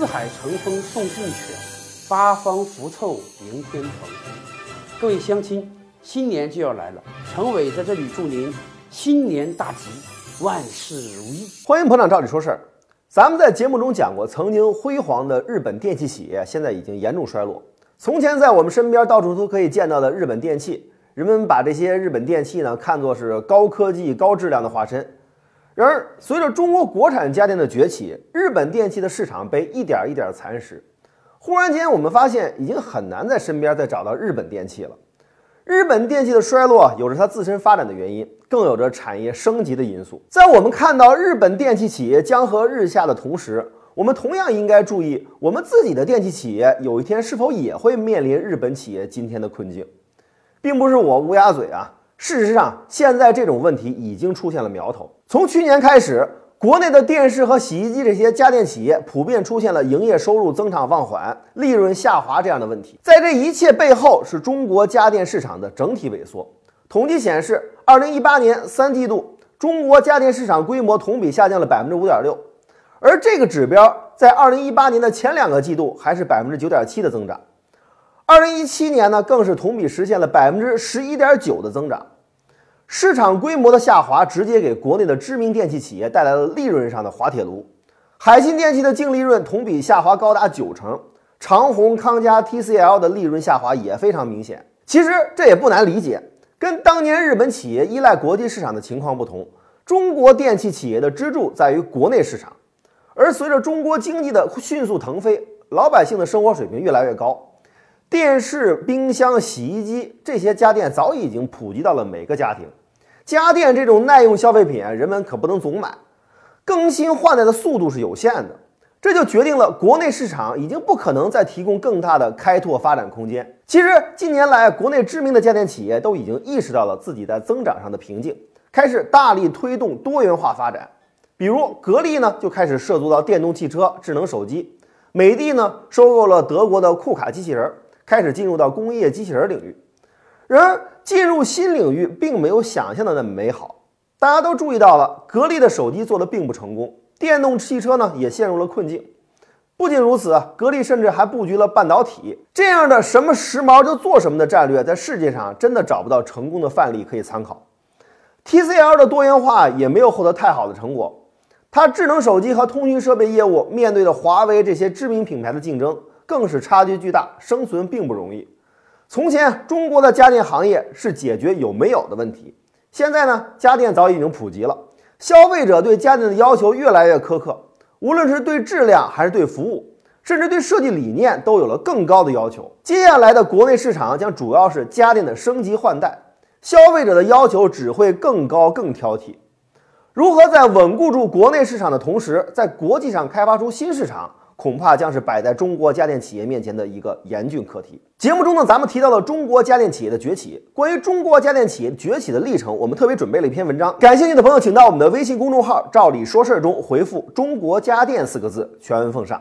四海乘风送骏犬，八方福凑迎天蓬。各位乡亲，新年就要来了，陈伟在这里祝您新年大吉，万事如意。欢迎捧场照理说事儿。咱们在节目中讲过，曾经辉煌的日本电器企业，现在已经严重衰落。从前在我们身边到处都可以见到的日本电器，人们把这些日本电器呢看作是高科技、高质量的化身。然而，随着中国国产家电的崛起，日本电器的市场被一点一点蚕食。忽然间，我们发现已经很难在身边再找到日本电器了。日本电器的衰落有着它自身发展的原因，更有着产业升级的因素。在我们看到日本电器企业江河日下的同时，我们同样应该注意，我们自己的电器企业有一天是否也会面临日本企业今天的困境，并不是我乌鸦嘴啊。事实上，现在这种问题已经出现了苗头。从去年开始，国内的电视和洗衣机这些家电企业普遍出现了营业收入增长放缓、利润下滑这样的问题。在这一切背后，是中国家电市场的整体萎缩。统计显示，二零一八年三季度，中国家电市场规模同比下降了百分之五点六，而这个指标在二零一八年的前两个季度还是百分之九点七的增长。二零一七年呢，更是同比实现了百分之十一点九的增长。市场规模的下滑，直接给国内的知名电器企业带来了利润上的滑铁卢。海信电器的净利润同比下滑高达九成，长虹、康佳、TCL 的利润下滑也非常明显。其实这也不难理解，跟当年日本企业依赖国际市场的情况不同，中国电器企业的支柱在于国内市场。而随着中国经济的迅速腾飞，老百姓的生活水平越来越高。电视、冰箱、洗衣机这些家电早已经普及到了每个家庭。家电这种耐用消费品，人们可不能总买，更新换代的速度是有限的。这就决定了国内市场已经不可能再提供更大的开拓发展空间。其实近年来，国内知名的家电企业都已经意识到了自己在增长上的瓶颈，开始大力推动多元化发展。比如格力呢，就开始涉足到电动汽车、智能手机；美的呢，收购了德国的库卡机器人。开始进入到工业机器人领域，然而进入新领域并没有想象的那么美好。大家都注意到了，格力的手机做的并不成功，电动汽车呢也陷入了困境。不仅如此，格力甚至还布局了半导体这样的什么时髦就做什么的战略，在世界上真的找不到成功的范例可以参考。TCL 的多元化也没有获得太好的成果，它智能手机和通讯设备业务面对着华为这些知名品牌的竞争。更是差距巨大，生存并不容易。从前，中国的家电行业是解决有没有的问题，现在呢，家电早已经普及了，消费者对家电的要求越来越苛刻，无论是对质量还是对服务，甚至对设计理念都有了更高的要求。接下来的国内市场将主要是家电的升级换代，消费者的要求只会更高、更挑剔。如何在稳固住国内市场的同时，在国际上开发出新市场？恐怕将是摆在中国家电企业面前的一个严峻课题。节目中呢，咱们提到了中国家电企业的崛起。关于中国家电企业崛起的历程，我们特别准备了一篇文章。感兴趣的朋友，请到我们的微信公众号“照理说事儿”中回复“中国家电”四个字，全文奉上。